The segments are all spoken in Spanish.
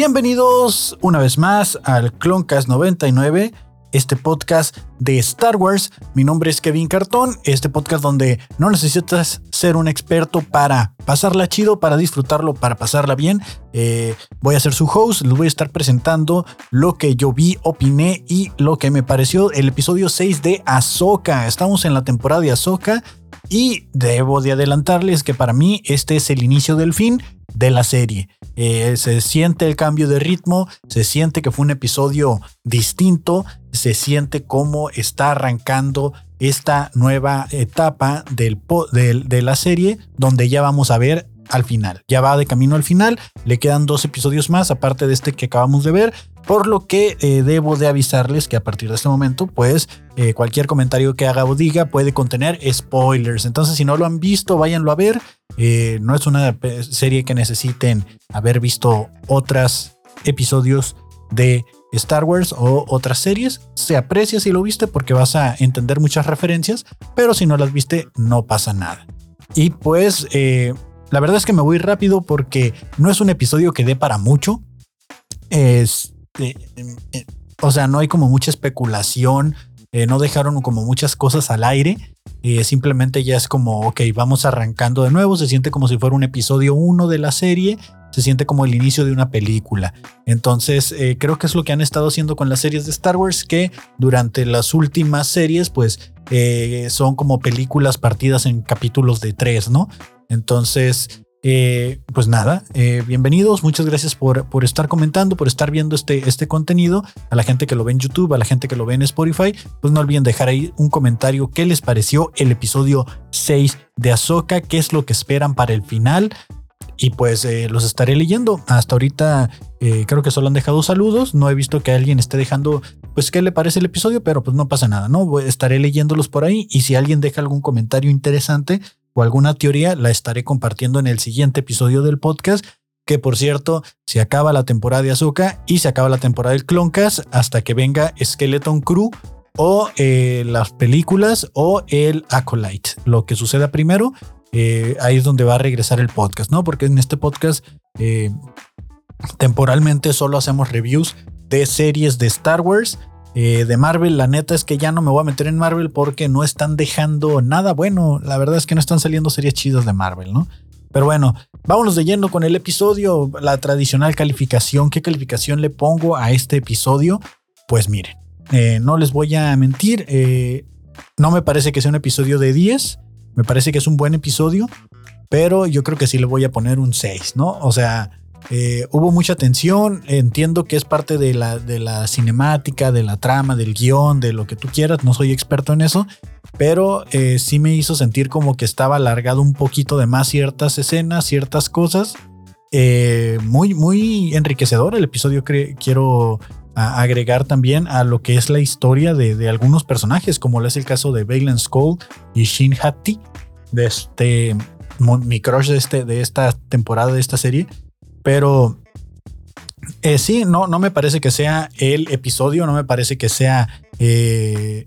Bienvenidos una vez más al Cloncast 99, este podcast de Star Wars. Mi nombre es Kevin Cartón, este podcast donde no necesitas ser un experto para pasarla chido, para disfrutarlo, para pasarla bien. Eh, voy a ser su host, les voy a estar presentando lo que yo vi, opiné y lo que me pareció el episodio 6 de Ahsoka. Estamos en la temporada de Ahsoka y debo de adelantarles que para mí este es el inicio del fin de la serie. Eh, se siente el cambio de ritmo, se siente que fue un episodio distinto, se siente está arrancando esta nueva etapa de la serie donde ya vamos a ver al final. Ya va de camino al final, le quedan dos episodios más aparte de este que acabamos de ver, por lo que eh, debo de avisarles que a partir de este momento, pues eh, cualquier comentario que haga o diga puede contener spoilers. Entonces, si no lo han visto, váyanlo a ver. Eh, no es una serie que necesiten haber visto otros episodios de Star Wars o otras series. Se aprecia si lo viste porque vas a entender muchas referencias, pero si no las viste, no pasa nada. Y pues la verdad es que me voy rápido porque no es un episodio que dé para mucho. Este, eh, o sea, no hay como mucha especulación. Eh, no dejaron como muchas cosas al aire. Eh, simplemente ya es como, ok, vamos arrancando de nuevo. Se siente como si fuera un episodio 1 de la serie. Se siente como el inicio de una película. Entonces, creo que es lo que han estado haciendo con las series de Star Wars, que durante las últimas series, pues son como películas partidas en capítulos de tres, ¿no? Entonces, eh, pues nada, eh, bienvenidos, muchas gracias por, por, estar comentando, por estar viendo este, este contenido, a la gente que lo ve en YouTube, a la gente que lo ve en Spotify, pues no olviden dejar ahí un comentario qué les pareció el episodio 6 de Ahsoka, qué es lo que esperan para el final. Y pues eh, los estaré leyendo. Hasta ahorita creo que solo han dejado saludos. No he visto que alguien esté dejando, pues, qué le parece el episodio, pero pues no pasa nada, ¿no? Estaré leyéndolos por ahí. Y si alguien deja algún comentario interesante, o alguna teoría, la estaré compartiendo en el siguiente episodio del podcast. Que por cierto, se acaba la temporada de Azuka y se acaba la temporada del Cloncast hasta que venga Skeleton Crew o eh, las películas o el Acolyte. Lo que suceda primero, eh, ahí es donde va a regresar el podcast, ¿no? Porque en este podcast eh, temporalmente solo hacemos reviews de series de Star Wars eh, de Marvel. La neta es que ya no me voy a meter en Marvel porque no están dejando nada bueno. La verdad es que no están saliendo series chidas de Marvel, ¿no? Pero bueno, vámonos de lleno con el episodio, la tradicional calificación. ¿Qué calificación le pongo a este episodio? Pues miren, no les voy a mentir, no me parece que sea un episodio de 10, me parece que es un buen episodio, pero yo creo que sí le voy a poner un 6, ¿no? O sea, eh, hubo mucha tensión, entiendo que es parte de la, de la cinemática, de la trama, del guion, de lo que tú quieras, no soy experto en eso, pero eh, sí me hizo sentir como que estaba alargado un poquito de más ciertas escenas, ciertas cosas. Eh, muy, muy enriquecedor el episodio, quiero agregar también a lo que es la historia de, algunos personajes, como es el caso de Balen Skull y Shin Hati, de este, mi crush de, este, de esta temporada, de esta serie pero eh, sí, no, no me parece que sea el episodio, no me parece que sea eh,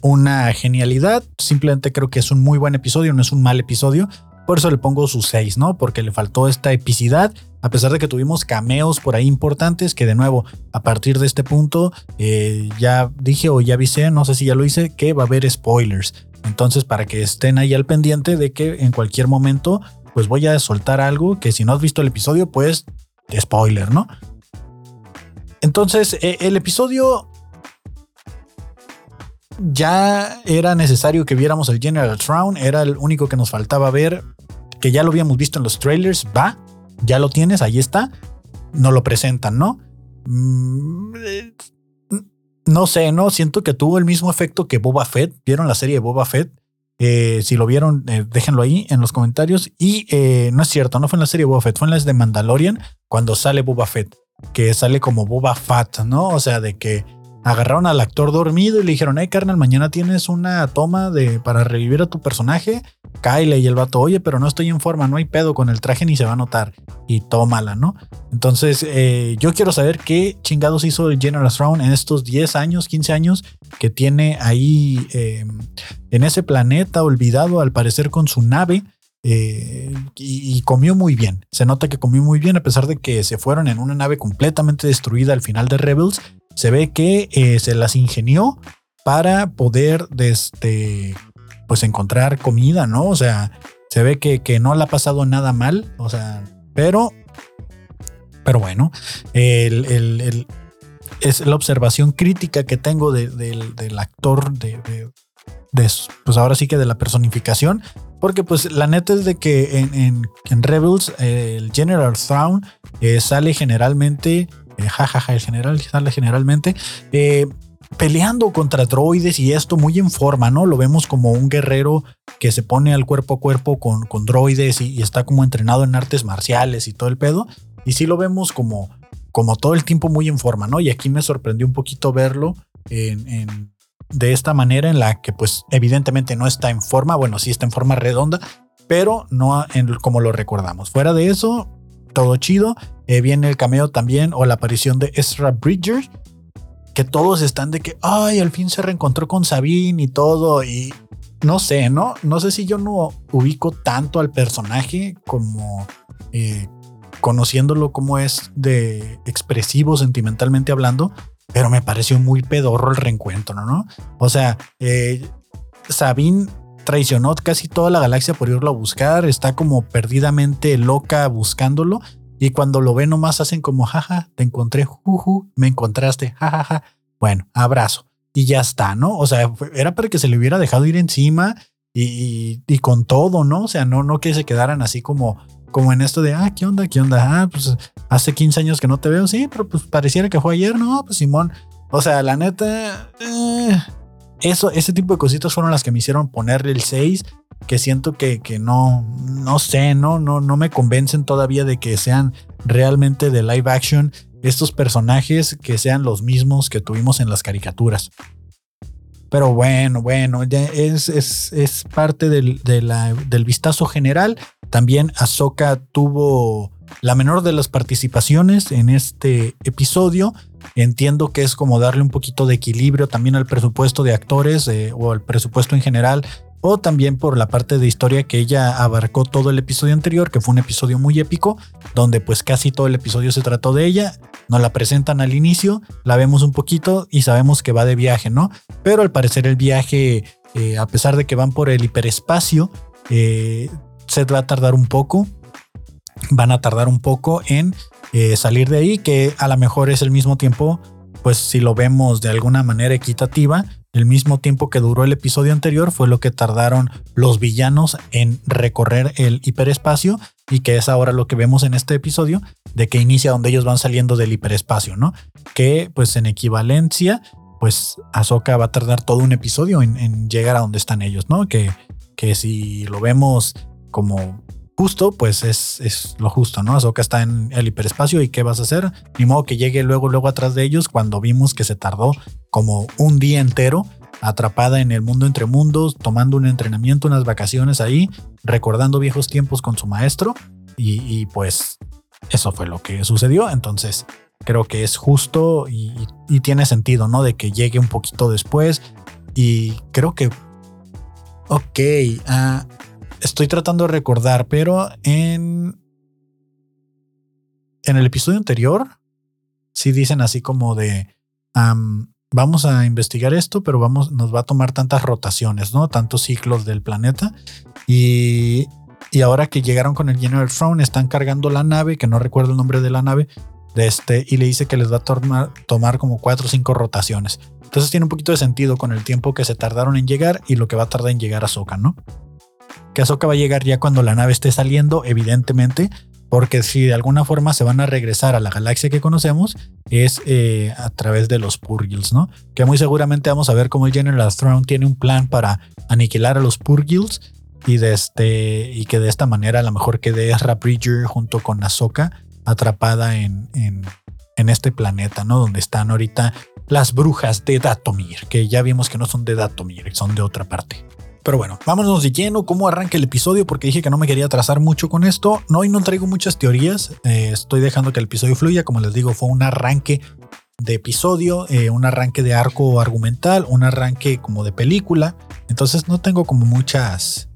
una genialidad. Simplemente creo que es un muy buen episodio, no es un mal episodio. Por eso le pongo su 6, ¿no? Porque le faltó esta epicidad, a pesar de que tuvimos cameos por ahí importantes, que de nuevo, a partir de este punto, eh, ya dije o ya avisé, no sé si ya lo hice, que va a haber spoilers. Entonces, para que estén ahí al pendiente de que en cualquier momento pues voy a soltar algo que si no has visto el episodio, pues spoiler, ¿no? Entonces, e, el episodio ya era necesario que viéramos el General Thrawn, era el único que nos faltaba ver, que ya lo habíamos visto en los trailers, va, ya lo tienes, ahí está, no lo presentan, ¿no? Mm, no sé, ¿no? Siento que tuvo el mismo efecto que Boba Fett, ¿vieron la serie de Boba Fett? Eh, si lo vieron, eh, déjenlo ahí en los comentarios. Y eh, no es cierto, no fue en la serie Boba Fett, fue en la de Mandalorian cuando sale Boba Fett, que sale como Boba Fett, ¿no? O sea, de que agarraron al actor dormido y le dijeron, hey carnal, mañana tienes una toma de para revivir a tu personaje, Kyle y el vato, oye, pero no estoy en forma, no hay pedo con el traje ni se va a notar y tómala, ¿no? Entonces, eh, yo quiero saber qué chingados hizo el General Thrawn en estos 10 años, 15 años que tiene ahí em, en ese planeta olvidado, al parecer con su nave. Eh, y, comió muy bien. Se nota que comió muy bien a pesar de que se fueron en una nave completamente destruida al final de Rebels. Se ve que eh, se las ingenió para poder este, pues encontrar comida, ¿no? O sea, se ve que, que no le ha pasado nada mal, o sea, pero, pero bueno, el, es la observación crítica que tengo del actor de, pues ahora sí que de la personificación, porque pues la neta es de que en, Rebels el General Thrawn eh, sale generalmente, jajaja, eh, el general sale generalmente eh, peleando contra droides y esto muy en forma, ¿no? Lo vemos como un guerrero que se pone al cuerpo a cuerpo con, con droides y, está como entrenado en artes marciales y todo el pedo. Y sí lo vemos como, como todo el tiempo muy en forma, ¿no? Y aquí me sorprendió un poquito verlo en de esta manera en la que pues evidentemente no está en forma, bueno, sí está en forma redonda, pero no en, como lo recordamos. Fuera de eso, todo chido. Eh, viene el cameo también o la aparición de Ezra Bridger, que todos están de que, ay, al fin se reencontró con Sabine y todo, y no sé, ¿no? No sé si yo no ubico tanto al personaje como eh, conociéndolo como es de expresivo sentimentalmente hablando, pero me pareció muy pedorro el reencuentro, ¿no? O sea, eh, Sabine traicionó casi toda la galaxia por irlo a buscar, está como perdidamente loca buscándolo y cuando lo ve nomás hacen como, jaja, te encontré, juju, me encontraste, jajaja. Bueno, abrazo y ya está, ¿no? O sea, era para que se le hubiera dejado ir encima y, y, con todo, ¿no? O sea, no, no que se quedaran así como como en esto de, ah, ¿qué onda? ¿Qué onda? Ah, pues hace 15 años que no te veo, sí, pero pues pareciera que fue ayer, ¿no? Pues Simón, o sea, la neta, eh, eso, ese tipo de cositas fueron las que me hicieron ponerle el 6, que siento que, que no, no sé, ¿no? No, no me convencen todavía de que sean realmente de live action estos personajes que sean los mismos que tuvimos en las caricaturas. Pero bueno, bueno, ya es, es, es parte del, del vistazo general. También Ahsoka tuvo la menor de las participaciones en este episodio. Entiendo que es como darle un poquito de equilibrio también al presupuesto de actores eh, o al presupuesto en general o también por la parte de historia que ella abarcó todo el episodio anterior, que fue un episodio muy épico, donde pues casi todo el episodio se trató de ella, nos la presentan al inicio, la vemos un poquito y sabemos que va de viaje, ¿no? Pero al parecer el viaje, eh, a pesar de que van por el hiperespacio, eh, se va a tardar un poco. Van a tardar un poco en eh, salir de ahí, que a lo mejor es el mismo tiempo, pues si lo vemos de alguna manera equitativa, el mismo tiempo que duró el episodio anterior fue lo que tardaron los villanos en recorrer el hiperespacio y que es ahora lo que vemos en este episodio de que inicia donde ellos van saliendo del hiperespacio, ¿no? Que pues en equivalencia, pues Ahsoka va a tardar todo un episodio en, en llegar a donde están ellos, ¿no? Que, que si lo vemos como justo, pues es, es lo justo, ¿no? Ahsoka está en el hiperespacio y ¿qué vas a hacer? Ni modo que llegue luego, luego atrás de ellos cuando vimos que se tardó como un día entero atrapada en el mundo entre mundos, tomando un entrenamiento, unas vacaciones ahí, recordando viejos tiempos con su maestro y, pues eso fue lo que sucedió. Entonces creo que es justo y, tiene sentido, ¿no? De que llegue un poquito después y creo que... Ok, ah, estoy tratando de recordar, pero en, en el episodio anterior, sí dicen así como de, vamos a investigar esto, pero vamos, nos va a tomar tantas rotaciones, ¿no? Tantos ciclos del planeta. Y, y ahora que llegaron con el General Throne, están cargando la nave, que no recuerdo el nombre de la nave, de este, y le dice que les va a tomar, tomar como cuatro o cinco rotaciones. Entonces tiene un poquito de sentido con el tiempo que se tardaron en llegar y lo que va a tardar en llegar a Soka, ¿no? Que Ahsoka va a llegar ya cuando la nave esté saliendo, evidentemente, porque si de alguna forma se van a regresar a la galaxia que conocemos, es eh, a través de los Purgils, ¿no? Que muy seguramente vamos a ver cómo el General Throne tiene un plan para aniquilar a los Purgils y, de este, y que de esta manera a lo mejor quede Ezra Bridger junto con Ahsoka atrapada en, en, en este planeta, ¿no? Donde están ahorita las brujas de Datomir, que ya vimos que no son de Datomir, son de otra parte. Pero bueno, vámonos de lleno, cómo arranca el episodio, porque dije que no me quería atrasar mucho con esto. No, y no traigo muchas teorías, eh, estoy dejando que el episodio fluya, como les digo, fue un arranque de episodio, eh, un arranque de arco argumental, un arranque como de película. Entonces no tengo como muchas,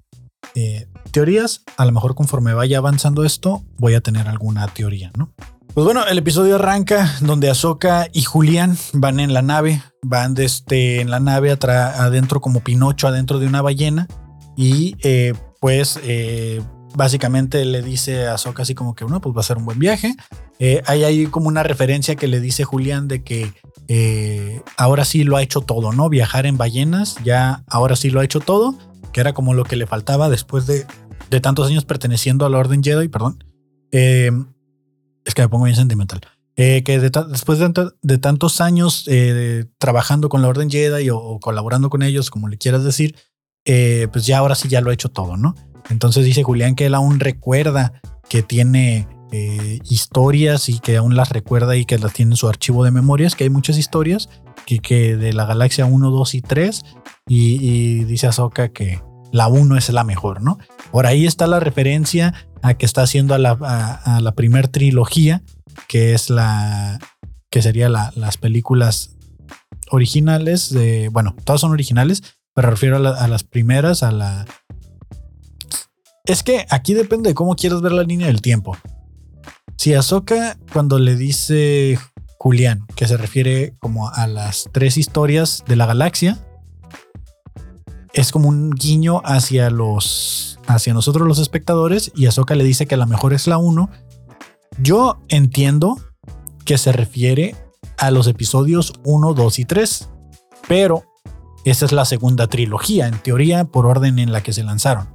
eh, teorías. A lo mejor conforme vaya avanzando esto, voy a tener alguna teoría, ¿no? Pues bueno, el episodio arranca donde Ahsoka y Julián van en la nave, van desde este, en la nave adentro como Pinocho adentro de una ballena y eh, pues eh, básicamente le dice a Ahsoka así como que, bueno, pues va a ser un buen viaje. Eh, hay ahí como una referencia que le dice Julián de que ahora sí lo ha hecho todo, ¿no? Viajar en ballenas, ya ahora sí lo ha hecho todo, que era como lo que le faltaba después de, de tantos años perteneciendo a la Orden Jedi, perdón. Es que me pongo bien sentimental. que después de, tantos años trabajando con la Orden Jedi o, colaborando con ellos, como le quieras decir, eh, pues ya ahora sí ya lo ha hecho todo, ¿no? Entonces dice Julián que él aún recuerda que tiene eh, historias y que aún las recuerda y que las tiene en su archivo de memorias, que hay muchas historias que, que de la galaxia 1, 2 y 3 y, dice Ahsoka que la 1 es la mejor, ¿no? Por ahí está la referencia a que está haciendo a la, a, la primer trilogía, que es la que sería las películas originales de, bueno, todas son originales, pero refiero a, las primeras, a la... Es que aquí depende de cómo quieras ver la línea del tiempo. Si Ahsoka, cuando le dice Julián, que se refiere como a las tres historias de la galaxia, es como un guiño hacia los hacia nosotros los espectadores y Ahsoka le dice que la mejor es la 1. Yo entiendo que se refiere a los episodios 1, 2 y 3, pero esa es la segunda trilogía, en teoría, por orden en la que se lanzaron.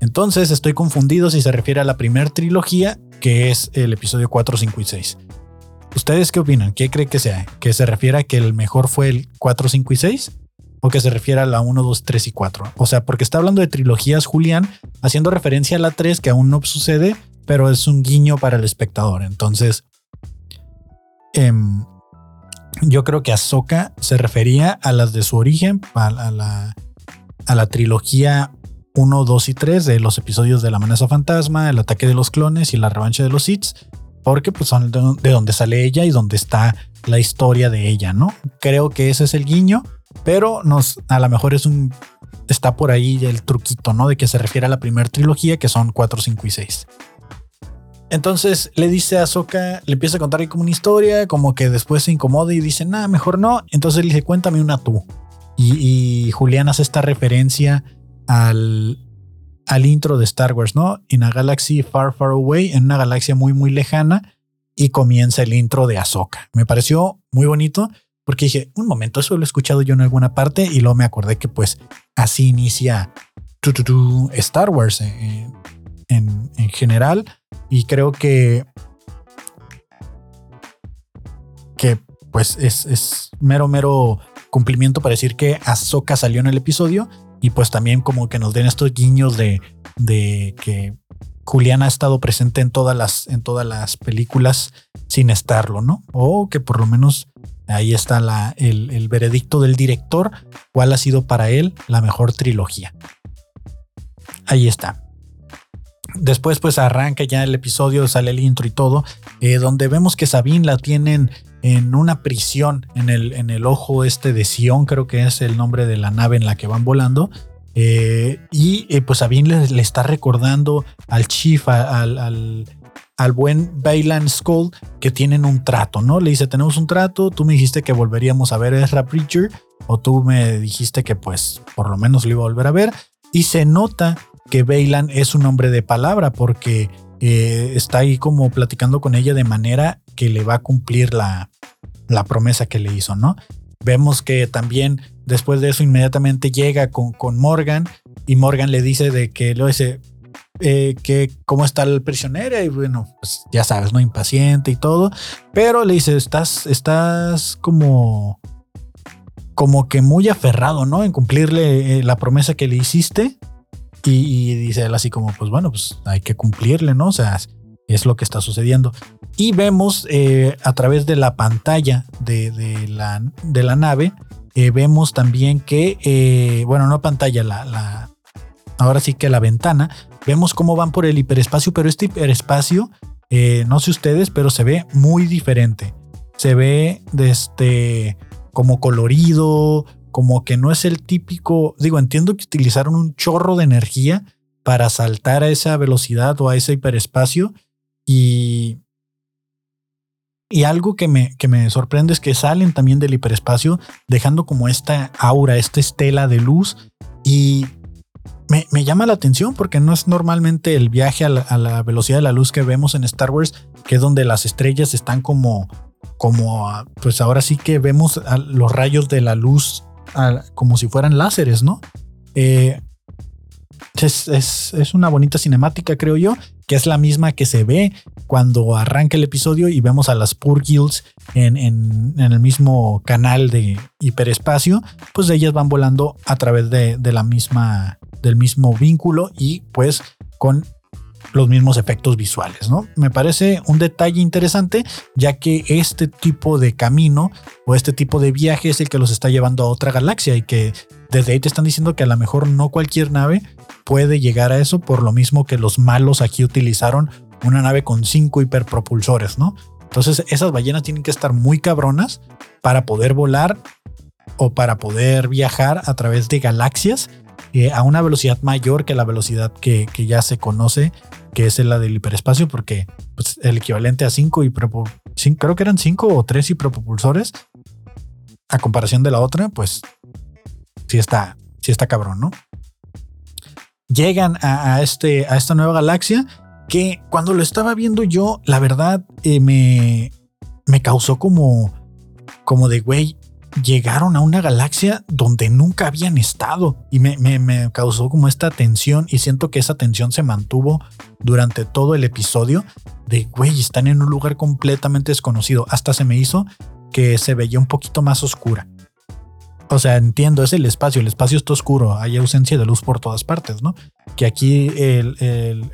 Entonces estoy confundido si se refiere a la primera trilogía, que es el episodio 4, 5 y 6. ¿Ustedes qué opinan? ¿Qué cree que sea? ¿Que se refiere a que el mejor fue el 4, 5 y 6? ¿O que se refiere a la 1, 2, 3 y 4? O sea, porque está hablando de trilogías Julián, haciendo referencia a la 3, que aún no sucede, pero es un guiño para el espectador. Entonces, eh, yo creo que Ahsoka se refería a las de su origen, a la, a la, trilogía 1, 2 y 3 de los episodios de la amenaza fantasma, el ataque de los clones y la revancha de los Sith, porque pues son de donde sale ella y donde está la historia de ella, ¿no? Creo que ese es el guiño, pero nos, a lo mejor es un, está por ahí el truquito, ¿no? De que se refiere a la primera trilogía, que son 4, 5 y 6. Entonces le dice a Soka, le empieza a contar ahí como una historia, como que después se incomoda y dice, nada, mejor no. Entonces le dice, cuéntame una tú. Y, Julián hace esta referencia al, al intro de Star Wars, ¿no? In a galaxy far, far away, en una galaxia muy, muy lejana. Y comienza el intro de Ahsoka. Me pareció muy bonito porque dije, un momento, eso lo he escuchado yo en alguna parte y luego me acordé que pues así inicia Star Wars eh, en, en general y creo que, que pues es, es mero, mero cumplimiento para decir que Ahsoka salió en el episodio y pues también como que nos den estos guiños de, de que Julián ha estado presente en todas las, en todas las películas sin estarlo, ¿no? O que por lo menos ahí está el, veredicto del director, cuál ha sido para él la mejor trilogía. Ahí está. Después pues arranca ya el episodio, sale el intro y todo, eh, donde vemos que Sabine la tienen en una prisión en el, ojo este de Sion, creo que es el nombre de la nave en la que van volando. Eh, y eh, pues Sabine le, está recordando al chief, al, buen Baylan Skull, que tienen un trato, ¿no? Le dice, tenemos un trato, tú me dijiste que volveríamos a ver a Ezra Preacher, o tú me dijiste que pues por lo menos lo iba a volver a ver. Y se nota que Bailan es un hombre de palabra porque eh, está ahí como platicando con ella de manera que le va a cumplir la, la promesa que le hizo, ¿no? Vemos que también después de eso inmediatamente llega con, con Morgan y Morgan le dice de que lo dice eh, que cómo está el prisionero y bueno, pues ya sabes, no impaciente y todo, pero le dice, estás, estás como, como que muy aferrado, ¿no? En cumplirle eh, la promesa que le hiciste y, dice él así como, pues bueno, pues hay que cumplirle, ¿no? O sea, es lo que está sucediendo. Y vemos eh, a través de la pantalla de, la, de la, nave, eh, vemos también que, bueno, no pantalla, la, la, ahora sí que la ventana, vemos cómo van por el hiperespacio, pero este hiperespacio, no sé ustedes, pero se ve muy diferente. Se ve de este, como colorido, como que no es el típico, digo, entiendo que utilizaron un chorro de energía para saltar a esa velocidad o a ese hiperespacio. Y, y algo que me, que me sorprende es que salen también del hiperespacio, dejando como esta aura, esta estela de luz. Y me, llama la atención porque no es normalmente el viaje a la, velocidad de la luz que vemos en Star Wars, que es donde las estrellas están como, como, pues ahora sí que vemos los rayos de la luz como si fueran láseres, ¿no? Eh, es, es, es, una bonita cinemática, creo yo, que es la misma que se ve cuando arranca el episodio y vemos a las Purgils en, en, en el mismo canal de hiperespacio, pues ellas van volando a través de, de la misma, del mismo vínculo y pues con los mismos efectos visuales, ¿no? Me parece un detalle interesante, ya que este tipo de camino o este tipo de viaje es el que los está llevando a otra galaxia y que desde ahí te están diciendo que a lo mejor no cualquier nave puede llegar a eso, por lo mismo que los malos aquí utilizaron una nave con cinco hiperpropulsores, ¿no? Entonces esas ballenas tienen que estar muy cabronas para poder volar o para poder viajar a través de galaxias eh, a una velocidad mayor que la velocidad que, que, ya se conoce, que es la del hiperespacio, porque pues, el equivalente a 5 y creo que eran 5 o 3 hiperpropulsores, a comparación de la otra, pues sí está, sí está cabrón, ¿no? Llegan a, este, a esta nueva galaxia que cuando lo estaba viendo yo, la verdad eh, me, me causó como, como de, güey, llegaron a una galaxia donde nunca habían estado y me, causó como esta tensión y siento que esa tensión se mantuvo durante todo el episodio de, güey, están en un lugar completamente desconocido. Hasta se me hizo que se veía un poquito más oscura. O sea, entiendo, es el espacio, el espacio está oscuro, hay ausencia de luz por todas partes, ¿no? Que aquí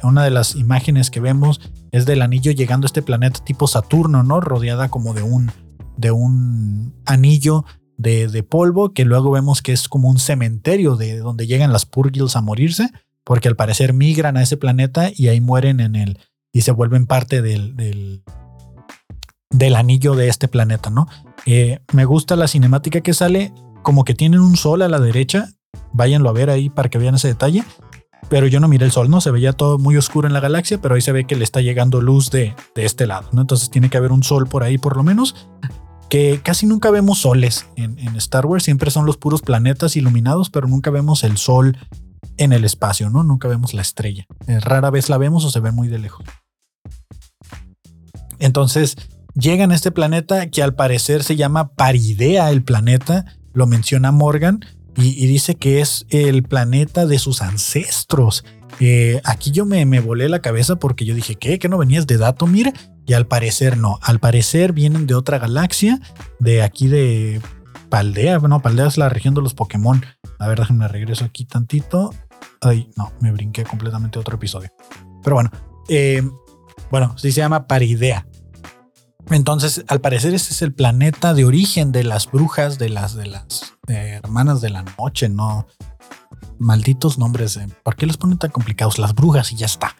una de las imágenes que vemos es del anillo llegando a este planeta tipo Saturno, ¿no? Rodeada como de un, de un anillo de, polvo que luego vemos que es como un cementerio de donde llegan las Purgils a morirse, porque al parecer migran a ese planeta y ahí mueren en el y se vuelven parte del, del, anillo de este planeta, ¿no? Eh, me gusta la cinemática que sale, como que tienen un sol a la derecha, váyanlo a ver ahí para que vean ese detalle, pero yo no miré el sol, ¿no? Se veía todo muy oscuro en la galaxia, pero ahí se ve que le está llegando luz de, de este lado, ¿no? Entonces tiene que haber un sol por ahí por lo menos que casi nunca vemos soles en, Star Wars, siempre son los puros planetas iluminados, pero nunca vemos el sol en el espacio, ¿no? Nunca vemos la estrella. Eh, rara vez la vemos o se ve muy de lejos. Entonces, llegan a este planeta que al parecer se llama Paridea el planeta, lo menciona Morgan, y, dice que es el planeta de sus ancestros. Eh, aquí yo me, me volé la cabeza porque yo dije, ¿qué? ¿Que no venías de Datomir? Y al parecer no. Al parecer vienen de otra galaxia, de aquí de Paldea. Bueno, Paldea es la región de los Pokémon. A ver, déjenme regreso aquí tantito. Ay, no, me brinqué completamente otro episodio. Pero bueno, eh, bueno, sí se llama Paridea. Entonces, al parecer, ese es el planeta de origen de las brujas, de las, de las eh, hermanas de la noche, ¿no? Malditos nombres. ¿Por qué los ponen tan complicados? Las brujas y ya está.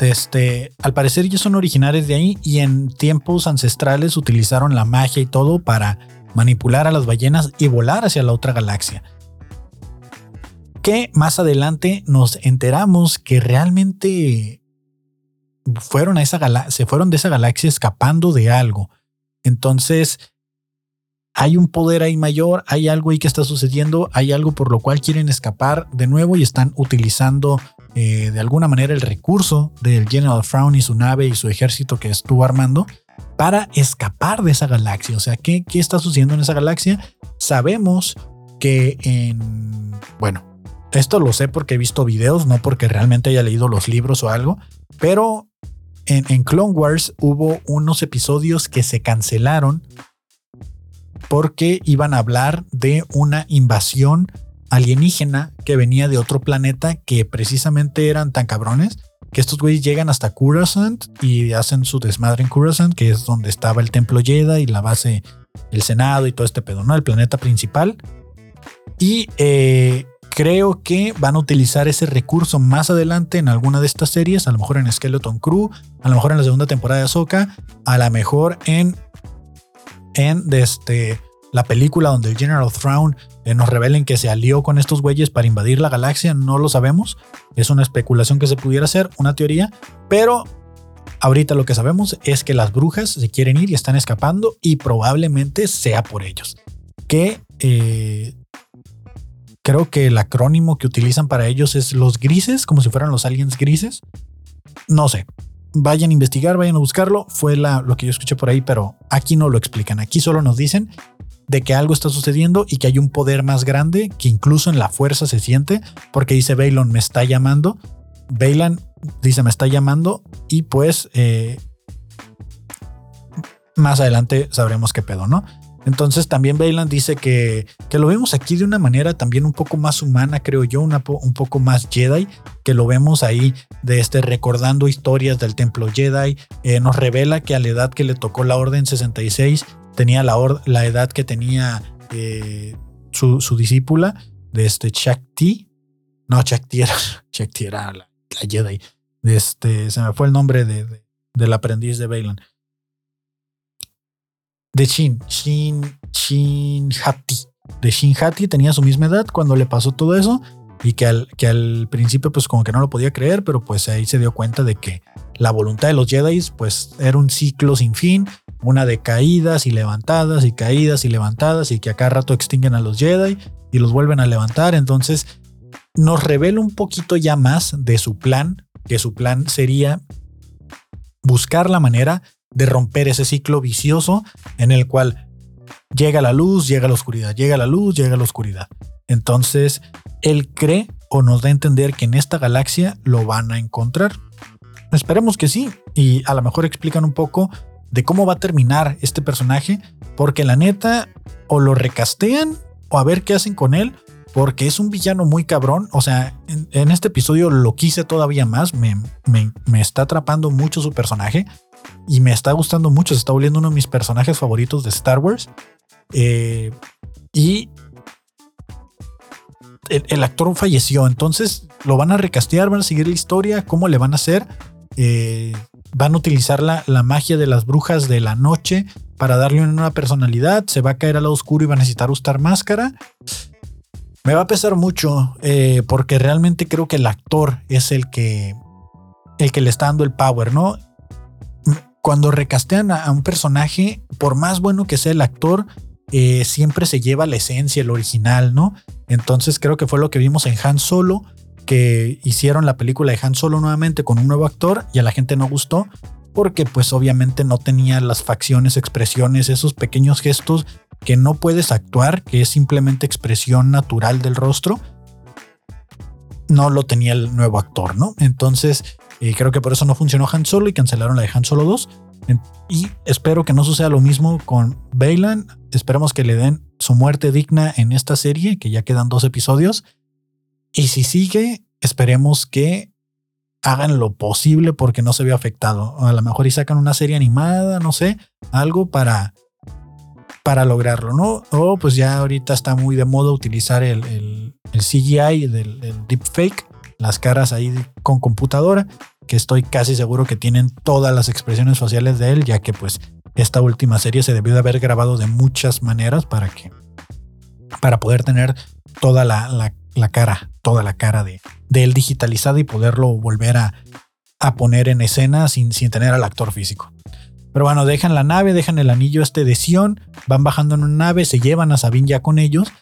Este, al parecer ya son originarios de ahí y en tiempos ancestrales utilizaron la magia y todo para manipular a las ballenas y volar hacia la otra galaxia. Que más adelante nos enteramos que realmente fueron a esa se fueron de esa galaxia escapando de algo. Entonces, hay un poder ahí mayor, hay algo ahí que está sucediendo, hay algo por lo cual quieren escapar de nuevo y están utilizando eh, de alguna manera el recurso del General Frown y su nave y su ejército que estuvo armando para escapar de esa galaxia. O sea, ¿qué, qué está sucediendo en esa galaxia? Sabemos que en... Bueno, esto lo sé porque he visto videos, no porque realmente haya leído los libros o algo, pero en, en Clone Wars hubo unos episodios que se cancelaron porque iban a hablar de una invasión alienígena que venía de otro planeta que precisamente eran tan cabrones que estos güeyes llegan hasta Coruscant y hacen su desmadre en Coruscant, que es donde estaba el templo Jedi y la base, el Senado y todo este pedo, ¿no? El planeta principal. Y eh, creo que van a utilizar ese recurso más adelante en alguna de estas series, a lo mejor en Skeleton Crew, a lo mejor en la segunda temporada de Ahsoka, a lo mejor en en este la película donde el General Thrawn eh, nos revelen que se alió con estos güeyes para invadir la galaxia, no lo sabemos. Es una especulación que se pudiera hacer, una teoría, pero ahorita lo que sabemos es que las brujas se quieren ir y están escapando y probablemente sea por ellos. Que eh, creo que el acrónimo que utilizan para ellos es los grises, como si fueran los aliens grises. No sé. Vayan a investigar, vayan a buscarlo. Fue lo que yo escuché por ahí, pero aquí no lo explican. Aquí solo nos dicen de que algo está sucediendo y que hay un poder más grande que incluso en la fuerza se siente, porque dice Baylon me está llamando. Baylon dice me está llamando y pues eh, más adelante sabremos qué pedo, ¿no? Entonces también Baylan dice que, que, lo vemos aquí de una manera también un poco más humana, creo yo, una un poco más Jedi, que lo vemos ahí de este recordando historias del templo Jedi. Eh, nos revela que a la edad que le tocó la Orden 66 tenía la, la edad que tenía eh, su, discípula de este Shakti. No, Shakti era, era la, Jedi. De este, se me fue el nombre de, del aprendiz de Baylan de Shin, Shin, Shin Hati. De Shin Hati tenía su misma edad cuando le pasó todo eso y que al, que al principio pues como que no lo podía creer, pero pues ahí se dio cuenta de que la voluntad de los Jedi pues era un ciclo sin fin, una de caídas y levantadas y caídas y levantadas y que a cada rato extinguen a los Jedi y los vuelven a levantar, entonces nos revela un poquito ya más de su plan, que su plan sería buscar la manera de romper ese ciclo vicioso en el cual llega la luz, llega la oscuridad, llega la luz, llega la oscuridad. Entonces, él cree o nos da a entender que en esta galaxia lo van a encontrar. Esperemos que sí, y a lo mejor explican un poco de cómo va a terminar este personaje, porque la neta, o lo recastean o a ver qué hacen con él, porque es un villano muy cabrón. O sea, en, este episodio lo quise todavía más, me, me, está atrapando mucho su personaje y me está gustando mucho. Se está volviendo uno de mis personajes favoritos de Star Wars. Eh, y el, actor falleció, entonces lo van a recastear, van a seguir la historia, cómo le van a hacer. Eh, van a utilizar la, la, magia de las brujas de la noche para darle una nueva personalidad. Se va a caer al lado oscuro y va a necesitar usar máscara. Me va a pesar mucho eh, porque realmente creo que el actor es el que, el que le está dando el power, ¿no? cuando recastean a, un personaje, por más bueno que sea el actor, eh, siempre se lleva la esencia, el original, ¿no? Entonces creo que fue lo que vimos en Han Solo, que hicieron la película de Han Solo nuevamente con un nuevo actor y a la gente no gustó porque pues obviamente no tenía las facciones, expresiones, esos pequeños gestos que no puedes actuar, que es simplemente expresión natural del rostro. No lo tenía el nuevo actor, ¿no? Entonces y creo que por eso no funcionó Han Solo y cancelaron la de Han Solo 2. Y espero que no suceda lo mismo con Baylan. Esperemos que le den su muerte digna en esta serie, que ya quedan dos episodios. Y si sigue, esperemos que hagan lo posible porque no se vea afectado. A lo mejor y sacan una serie animada, no sé, algo para, para lograrlo, ¿no? O pues ya ahorita está muy de moda utilizar el, el, CGI del, del deepfake, las caras ahí con computadora que estoy casi seguro que tienen todas las expresiones faciales de él, ya que pues esta última serie se debió de haber grabado de muchas maneras para que para poder tener toda la, cara, toda la cara de, de, él digitalizada y poderlo volver a, a poner en escena sin, sin tener al actor físico. Pero bueno, dejan la nave, dejan el anillo este de Sion, van bajando en una nave, se llevan a Sabine ya con ellos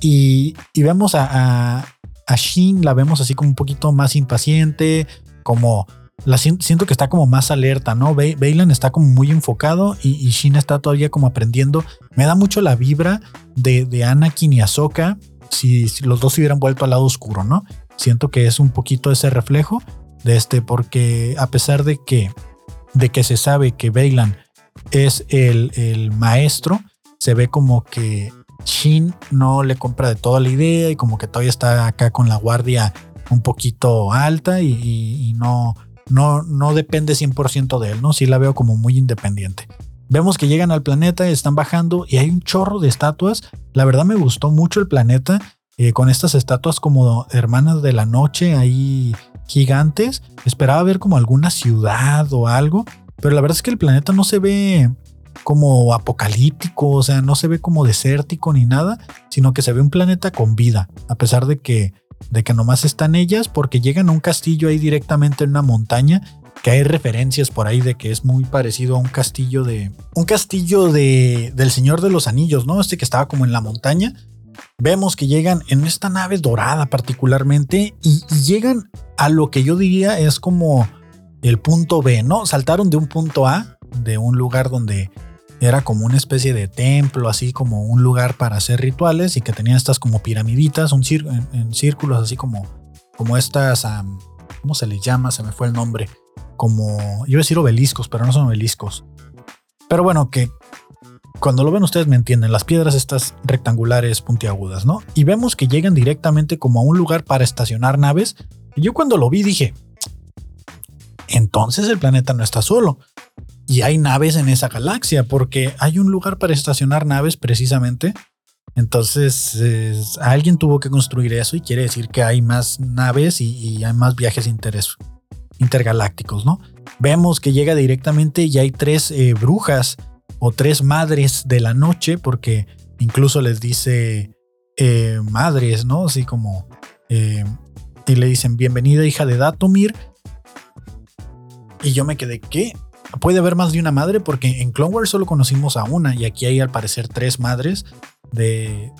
y, y vemos a, a, a Shin, la vemos así como un poquito más impaciente, como la siento que está como más alerta, ¿no? Bailan está como muy enfocado y, y, Shin está todavía como aprendiendo. Me da mucho la vibra de, de Anakin y Ahsoka si, los dos se hubieran vuelto al lado oscuro, ¿no? Siento que es un poquito ese reflejo de este, porque a pesar de que, de que se sabe que Bailan es el, el maestro, se ve como que Shin no le compra de toda la idea y como que todavía está acá con la guardia un poquito alta y, no, no, no depende 100% de él, ¿no? Sí la veo como muy independiente. Vemos que llegan al planeta, están bajando y hay un chorro de estatuas. La verdad me gustó mucho el planeta eh, con estas estatuas como hermanas de la noche ahí gigantes. Esperaba ver como alguna ciudad o algo, pero la verdad es que el planeta no se ve como apocalíptico, o sea, no se ve como desértico ni nada, sino que se ve un planeta con vida, a pesar de que, de que nomás están ellas, porque llegan a un castillo ahí directamente en una montaña, que hay referencias por ahí de que es muy parecido a un castillo de, un castillo de, del Señor de los Anillos, ¿no? Este que estaba como en la montaña. Vemos que llegan en esta nave dorada particularmente y, llegan a lo que yo diría es como el punto B, ¿no? Saltaron de un punto A, de un lugar donde era como una especie de templo, así como un lugar para hacer rituales y que tenía estas como piramiditas, un en, círculos así como, como estas, ¿cómo se les llama? Se me fue el nombre. Como, iba a decir obeliscos, pero no son obeliscos. Pero bueno, que cuando lo ven ustedes me entienden, las piedras estas rectangulares puntiagudas, ¿no? Y vemos que llegan directamente como a un lugar para estacionar naves. Y yo cuando lo vi dije, entonces el planeta no está solo y hay naves en esa galaxia porque hay un lugar para estacionar naves precisamente. Entonces alguien tuvo que construir eso y quiere decir que hay más naves y, hay más viajes intergalácticos, ¿no? Vemos que llega directamente y hay tres eh, brujas o tres madres de la noche porque incluso les dice eh, madres, ¿no? Así como... Eh, y le dicen, bienvenida hija de Datomir. Y yo me quedé, ¿qué? puede haber más de una madre porque en Clone Wars solo conocimos a una y aquí hay al parecer tres madres de,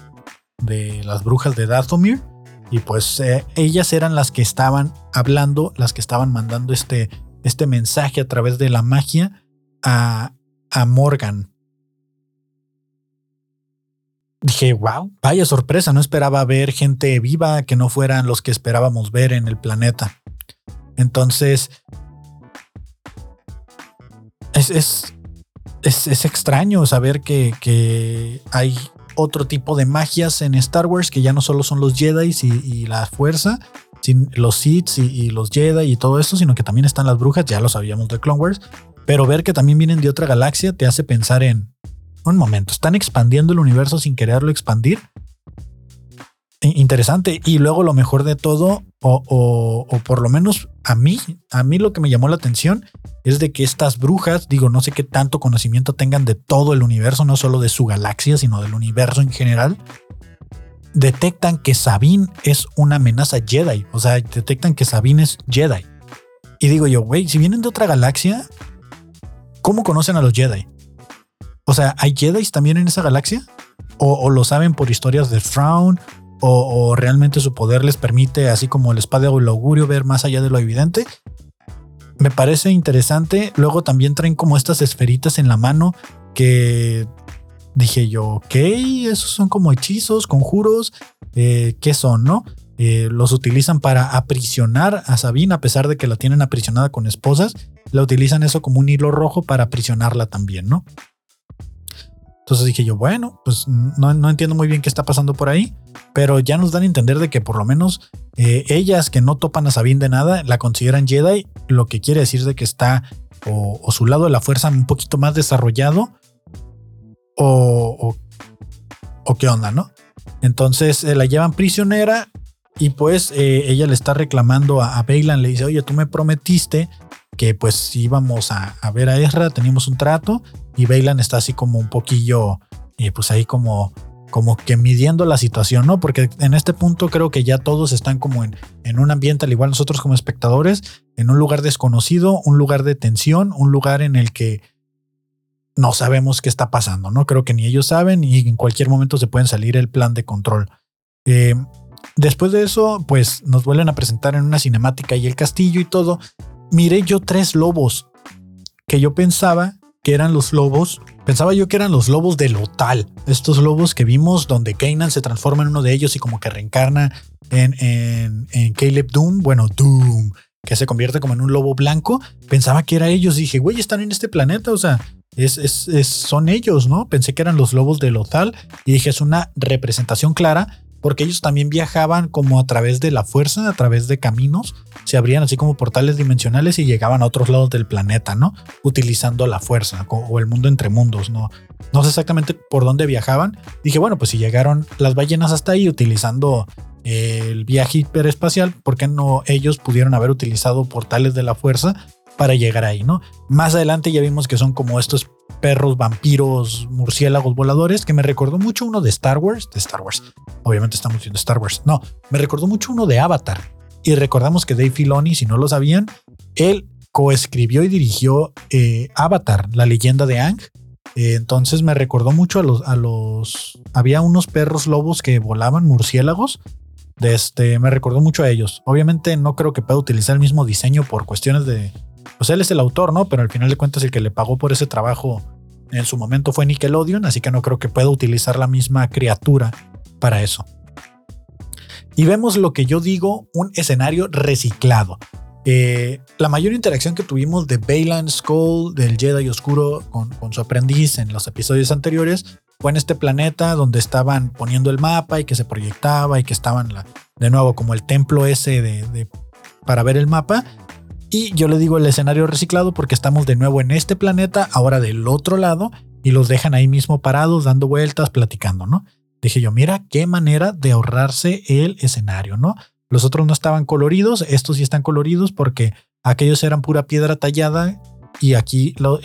de las brujas de Dathomir y pues eh, ellas eran las que estaban hablando, las que estaban mandando este, este mensaje a través de la magia a, a Morgan. Dije, wow, vaya sorpresa, no esperaba ver gente viva que no fueran los que esperábamos ver en el planeta. Entonces, es, es, extraño saber que, hay otro tipo de magias en Star Wars que ya no solo son los Jedi y, la fuerza, sin los Sith y, los Jedi y todo eso, sino que también están las brujas, ya lo sabíamos de Clone Wars, pero ver que también vienen de otra galaxia te hace pensar en, un momento, están expandiendo el universo sin quererlo expandir interesante. Y luego lo mejor de todo, o, por lo menos a mí, a mí lo que me llamó la atención es de que estas brujas, digo, no sé qué tanto conocimiento tengan de todo el universo, no solo de su galaxia, sino del universo en general, detectan que Sabine es una amenaza Jedi. O sea, detectan que Sabine es Jedi. Y digo yo, güey, si vienen de otra galaxia, ¿cómo conocen a los Jedi? O sea, ¿hay Jedi también en esa galaxia? O, o, lo saben por historias de Frown o, realmente su poder les permite, así como el espada o el augurio, ver más allá de lo evidente. Me parece interesante. Luego también traen como estas esferitas en la mano que dije yo, ok, esos son como hechizos, conjuros, eh, ¿qué son, no? Eh, los utilizan para aprisionar a Sabine, a pesar de que la tienen aprisionada con esposas, la utilizan eso como un hilo rojo para aprisionarla también, ¿no? Entonces dije yo, bueno, pues no, entiendo muy bien qué está pasando por ahí, pero ya nos dan a entender de que por lo menos eh, ellas que no topan a Sabine de nada la consideran Jedi, lo que quiere decir de que está o, su lado de la fuerza un poquito más desarrollado o, o, qué onda, ¿no? Entonces eh, la llevan prisionera y pues eh, ella le está reclamando a, a le dice, oye, tú me prometiste que pues íbamos a, a ver a Ezra, teníamos un trato y Bailan está así como un poquillo, eh, pues ahí como, como que midiendo la situación, ¿no? Porque en este punto creo que ya todos están como en, en un ambiente, al igual nosotros como espectadores, en un lugar desconocido, un lugar de tensión, un lugar en el que no sabemos qué está pasando, ¿no? Creo que ni ellos saben y en cualquier momento se pueden salir el plan de control. Eh, después de eso, pues nos vuelven a presentar en una cinemática y el castillo y todo. Miré yo tres lobos que yo pensaba que eran los lobos. Pensaba yo que eran los lobos de Lotal. Estos lobos que vimos donde Kanan se transforma en uno de ellos y como que reencarna en, en, Caleb Doom. Bueno, Doom, que se convierte como en un lobo blanco. Pensaba que era ellos. dije, güey, están en este planeta. O sea, es, es, son ellos, ¿no? Pensé que eran los lobos de Lotal. Y dije, es una representación clara porque ellos también viajaban como a través de la fuerza, a través de caminos, se abrían así como portales dimensionales y llegaban a otros lados del planeta, ¿no? Utilizando la fuerza o el mundo entre mundos, ¿no? No sé exactamente por dónde viajaban. Dije, bueno, pues si llegaron las ballenas hasta ahí utilizando el viaje hiperespacial, ¿por qué no ellos pudieron haber utilizado portales de la fuerza para llegar ahí, ¿no? Más adelante ya vimos que son como estos perros, vampiros, murciélagos voladores, que me recordó mucho uno de Star Wars, de Star Wars. Obviamente estamos viendo Star Wars. No, me recordó mucho uno de Avatar. Y recordamos que Dave Filoni, si no lo sabían, él coescribió y dirigió eh, Avatar, la leyenda de Ang. Eh, entonces me recordó mucho a los, a los. Había unos perros lobos que volaban, murciélagos. Este, me recordó mucho a ellos. Obviamente no creo que pueda utilizar el mismo diseño por cuestiones de. Pues él es el autor, ¿no? Pero al final de cuentas, el que le pagó por ese trabajo en su momento fue Nickelodeon, así que no creo que pueda utilizar la misma criatura para eso. Y vemos lo que yo digo, un escenario reciclado. Eh, la mayor interacción que tuvimos de Baylan Skull, del Jedi Oscuro, con, su aprendiz en los episodios anteriores, fue en este planeta donde estaban poniendo el mapa y que se proyectaba y que estaban de nuevo como el templo ese de, para ver el mapa. Y yo le digo el escenario reciclado porque estamos de nuevo en este planeta, ahora del otro lado, y los dejan ahí mismo parados, dando vueltas, platicando, ¿no? Dije yo, mira qué manera de ahorrarse el escenario, ¿no? Los otros no estaban coloridos, estos sí están coloridos porque aquellos eran pura piedra tallada y aquí lo,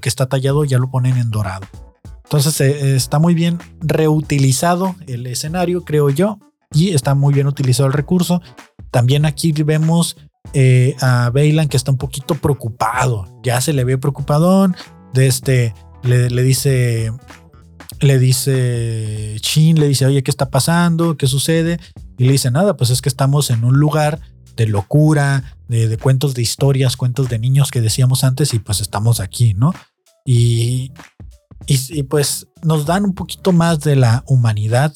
que está tallado ya lo ponen en dorado. Entonces eh, está muy bien reutilizado el escenario, creo yo, y está muy bien utilizado el recurso. También aquí vemos eh, a Bailan que está un poquito preocupado, ya se le ve preocupadón, de este, le, dice le dice Chin, le dice, oye, ¿qué está pasando? ¿Qué sucede? Y le dice, nada, pues es que estamos en un lugar de locura, de, cuentos de historias, cuentos de niños que decíamos antes y pues estamos aquí, ¿no? Y, y, pues nos dan un poquito más de la humanidad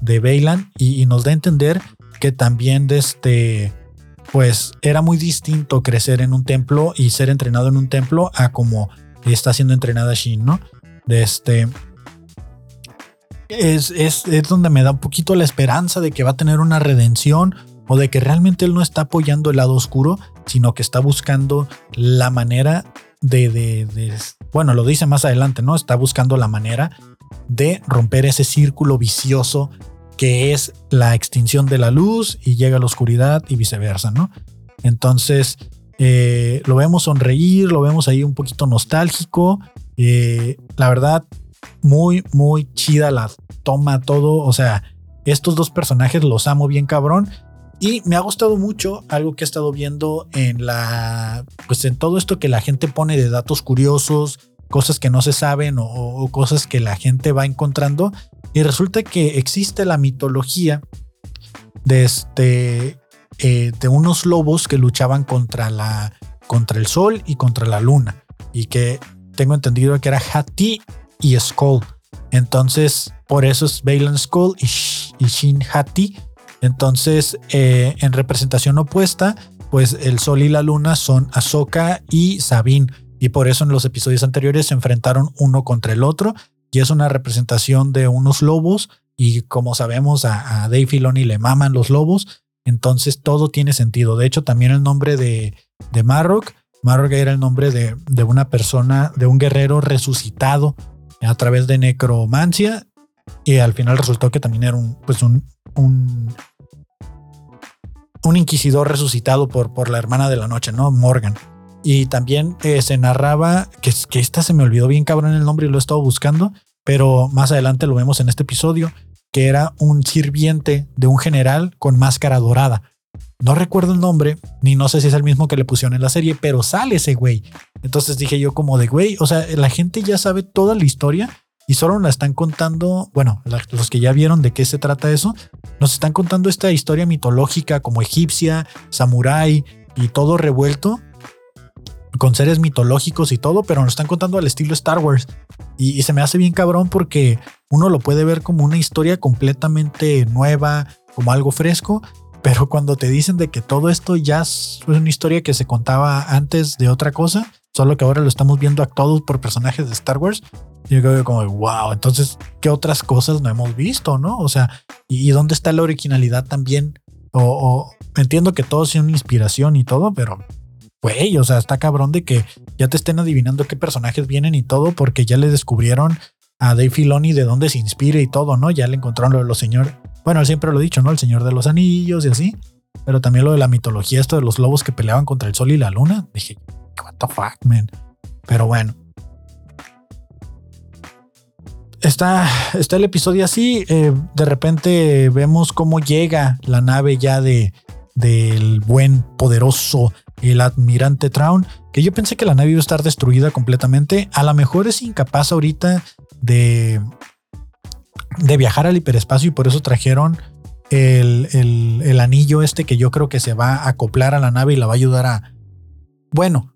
de Bailan y, y, nos da a entender que también de este, pues era muy distinto crecer en un templo y ser entrenado en un templo a como está siendo entrenada Shin, ¿no? De este, es, es, donde me da un poquito la esperanza de que va a tener una redención o de que realmente él no está apoyando el lado oscuro, sino que está buscando la manera de, de, bueno, lo dice más adelante, ¿no? Está buscando la manera de romper ese círculo vicioso que es la extinción de la luz y llega la oscuridad y viceversa, ¿no? Entonces, eh, lo vemos sonreír, lo vemos ahí un poquito nostálgico. Eh, la verdad, muy, muy chida la toma, todo. O sea, estos dos personajes los amo bien cabrón. Y me ha gustado mucho algo que he estado viendo en la, pues en todo esto que la gente pone de datos curiosos, cosas que no se saben o, cosas que la gente va encontrando. Y resulta que existe la mitología de este, eh, de unos lobos que luchaban contra la, contra el sol y contra la luna. Y que tengo entendido que era Hati y Skull. Entonces, por eso es Bailan Skull y, Shin Hati. Entonces, eh, en representación opuesta, pues el Sol y la Luna son Ahsoka y Sabine. Y por eso en los episodios anteriores se enfrentaron uno contra el otro. Y es una representación de unos lobos. Y como sabemos, a, Dave Filoni le maman los lobos. Entonces todo tiene sentido. De hecho, también el nombre de, de Marrock. Era el nombre de, de una persona, de un guerrero resucitado a través de necromancia y al final resultó que también era un, pues un, un, inquisidor resucitado por, por la hermana de la noche, ¿no? Morgan. Y también eh, se narraba, que, que esta se me olvidó bien cabrón el nombre y lo he estado buscando, pero más adelante lo vemos en este episodio, que era un sirviente de un general con máscara dorada. No recuerdo el nombre, ni no sé si es el mismo que le pusieron en la serie, pero sale ese güey. Entonces dije yo como de güey, o sea, la gente ya sabe toda la historia y solo la están contando, bueno, los que ya vieron de qué se trata eso, nos están contando esta historia mitológica como egipcia, samurái y todo revuelto con seres mitológicos y todo, pero nos están contando al estilo Star Wars. y, se me hace bien cabrón porque uno lo puede ver como una historia completamente nueva, como algo fresco, pero cuando te dicen de que todo esto ya es una historia que se contaba antes de otra cosa, solo que ahora lo estamos viendo actuado por personajes de Star Wars, yo creo que como, wow, entonces, ¿qué otras cosas no hemos visto, no? O sea, ¿y, dónde está la originalidad también? O, entiendo que todo es una inspiración y todo, pero, güey, o sea, está cabrón de que ya te estén adivinando qué personajes vienen y todo, porque ya le descubrieron a Dave Filoni de dónde se inspira y todo, ¿no? Ya le encontraron lo de los señores bueno, siempre lo he dicho, ¿no? El Señor de los Anillos y así. Pero también lo de la mitología, esto de los lobos que peleaban contra el sol y la luna. Dije, what the fuck, man. Pero bueno. está, está el episodio así. eh, de repente vemos cómo llega la nave ya de del buen, poderoso, el admirante Traun. Que yo pensé que la nave iba a estar destruida completamente. A lo mejor es incapaz ahorita de, de viajar al hiperespacio y por eso trajeron el, el, el anillo este que yo creo que se va a acoplar a la nave y la va a ayudar a... Bueno,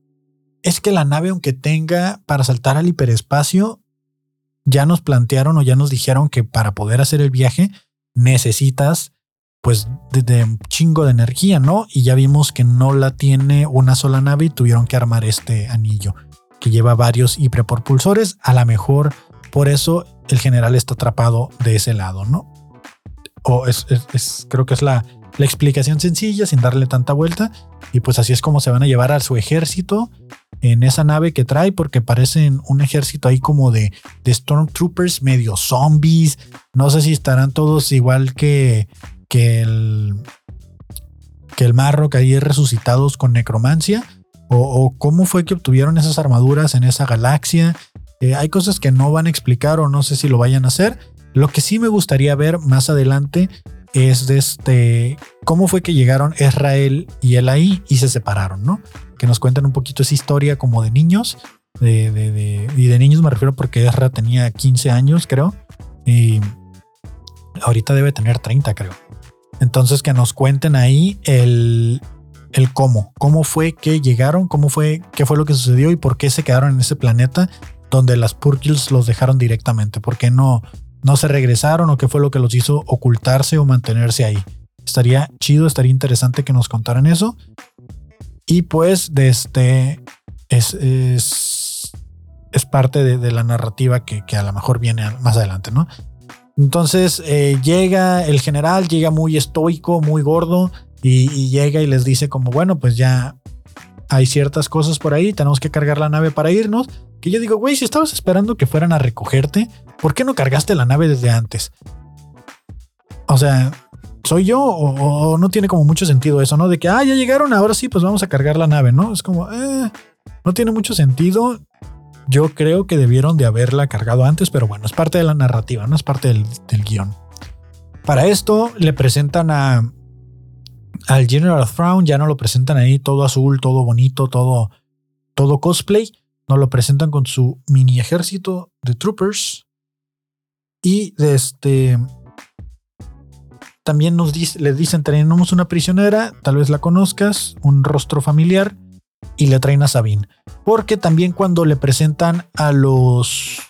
es que la nave, aunque tenga para saltar al hiperespacio, ya nos plantearon o ya nos dijeron que para poder hacer el viaje necesitas pues de, un chingo de energía, ¿no? Y ya vimos que no la tiene una sola nave y tuvieron que armar este anillo que lleva varios hiperpropulsores. A lo mejor por eso el general está atrapado de ese lado, ¿no? O es- es- creo que es la, la explicación sencilla sin darle tanta vuelta. Y pues así es como se van a llevar a su ejército en esa nave que trae, porque parecen un ejército ahí como de, de Stormtroopers, medio zombies. No sé si estarán todos igual que, que el que el Marrock ahí resucitados con necromancia. O, cómo fue que obtuvieron esas armaduras en esa galaxia. Eh, hay cosas que no van a explicar o no sé si lo vayan a hacer. Lo que sí me gustaría ver más adelante es de este cómo fue que llegaron Israel y él ahí y se separaron, ¿no? Que nos cuentan un poquito esa historia como de niños. De- de- y de niños me refiero porque Ezra tenía 15 años, creo. Y ahorita debe tener 30, creo. Entonces que nos cuenten ahí el, el cómo. Cómo fue que llegaron, cómo fue, qué fue lo que sucedió y por qué se quedaron en ese planeta donde las Purkils los dejaron directamente. ¿Por qué no, no se regresaron o qué fue lo que los hizo ocultarse o mantenerse ahí? Estaría chido, estaría interesante que nos contaran eso. Y pues de este es, es, es parte de, de la narrativa que, que a lo mejor viene más adelante, ¿no? Entonces eh, llega el general, llega muy estoico, muy gordo, y, llega y les dice como, bueno, pues ya hay ciertas cosas por ahí, tenemos que cargar la nave para irnos. Que yo digo, güey, si estabas esperando que fueran a recogerte, ¿por qué no cargaste la nave desde antes? O sea, ¿soy yo o, o no tiene como mucho sentido eso, no? De que, ah, ya llegaron, ahora sí, pues vamos a cargar la nave, ¿no? Es como, eh, no tiene mucho sentido. Yo creo que debieron de haberla cargado antes, pero bueno, es parte de la narrativa, no es parte del, guion. Para esto le presentan a al General Thrawn, ya no lo presentan ahí todo azul, todo bonito, todo, todo cosplay. Nos lo presentan con su mini ejército de troopers. Y de este. También nos dice, le dicen: tenemos una prisionera, tal vez la conozcas, un rostro familiar. Y le traen a Sabine. Porque también cuando le presentan a los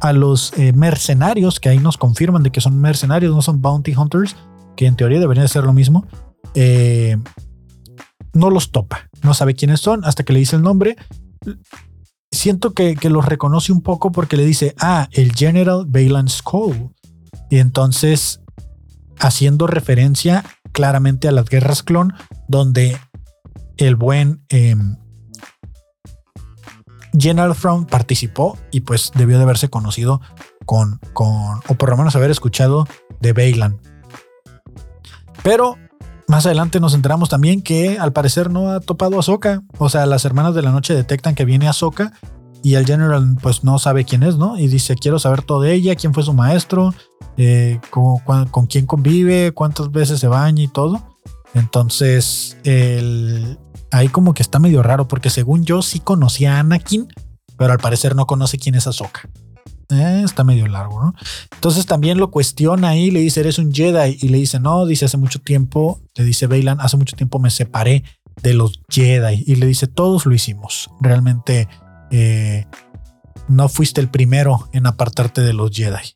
a los eh, mercenarios, que ahí nos confirman de que son mercenarios, no son bounty hunters, que en teoría deberían de ser lo mismo, eh, no los topa, no sabe quiénes son hasta que le dice el nombre. Siento que, que los reconoce un poco porque le dice, ah, el General Baylan Skull. Y entonces, haciendo referencia claramente a las guerras clon, donde el buen eh, General Thrawn participó y pues debió de haberse conocido con, con, o por lo menos haber escuchado de Baylan. Pero más adelante nos enteramos también que al parecer no ha topado a Ahsoka. O sea, las hermanas de la noche detectan que viene Ahsoka y el general pues no sabe quién es, ¿no? Y dice, quiero saber todo de ella, quién fue su maestro, eh, con, con, quién convive, cuántas veces se baña y todo. Entonces, el, ahí como que está medio raro porque según yo sí conocía a Anakin, pero al parecer no conoce quién es Ahsoka. Eh, está medio largo, ¿no? Entonces también lo cuestiona ahí, le dice, eres un Jedi, y le dice, no, dice, hace mucho tiempo, le dice Baylan, hace mucho tiempo me separé de los Jedi, y le dice, todos lo hicimos, realmente eh, no fuiste el primero en apartarte de los Jedi.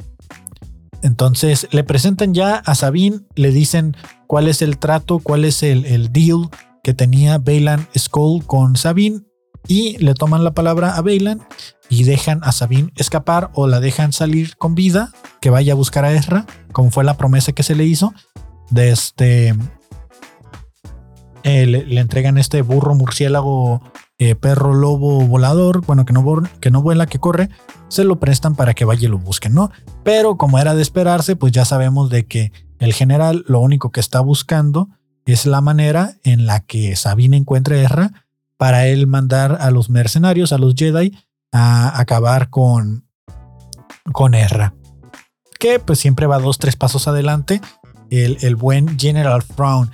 Entonces le presentan ya a Sabine, le dicen cuál es el trato, cuál es el, el deal que tenía Baylan Skull con Sabine, y le toman la palabra a Baylan y dejan a Sabine escapar o la dejan salir con vida, que vaya a buscar a Ezra, como fue la promesa que se le hizo. De este. Eh, le, le, entregan este burro murciélago, eh, perro lobo volador, bueno, que no, que no vuela, que corre, se lo prestan para que vaya y lo busquen, ¿no? Pero como era de esperarse, pues ya sabemos de que el general lo único que está buscando es la manera en la que Sabine encuentre a Ezra para él mandar a los mercenarios, a los Jedi, a acabar con, con Erra. Que pues siempre va dos, tres pasos adelante. El, el buen General Frown.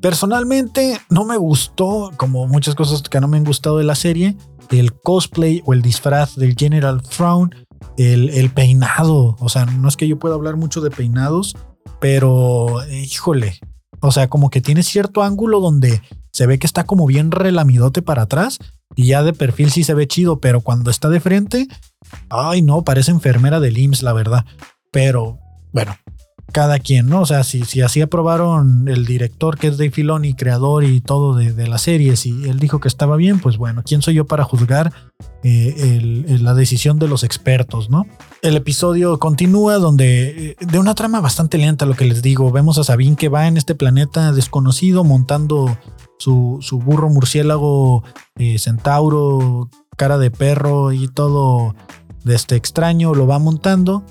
Personalmente no me gustó, como muchas cosas que no me han gustado de la serie, el cosplay o el disfraz del General Frown, el, el peinado. O sea, no es que yo pueda hablar mucho de peinados, pero híjole. O sea, como que tiene cierto ángulo donde se ve que está como bien relamidote para atrás y ya de perfil sí se ve chido, pero cuando está de frente, ay no, parece enfermera del IMSS, la verdad. Pero bueno, cada quien, ¿no? O sea, si, si así aprobaron el director que es Dave Filoni, creador y todo de, de las series, y él dijo que estaba bien, pues bueno, ¿quién soy yo para juzgar eh, la decisión de los expertos, ¿no? El episodio continúa donde, eh, de una trama bastante lenta, lo que les digo, vemos a Sabine que va en este planeta desconocido montando su, su burro murciélago, eh, centauro, cara de perro y todo de este extraño, lo va montando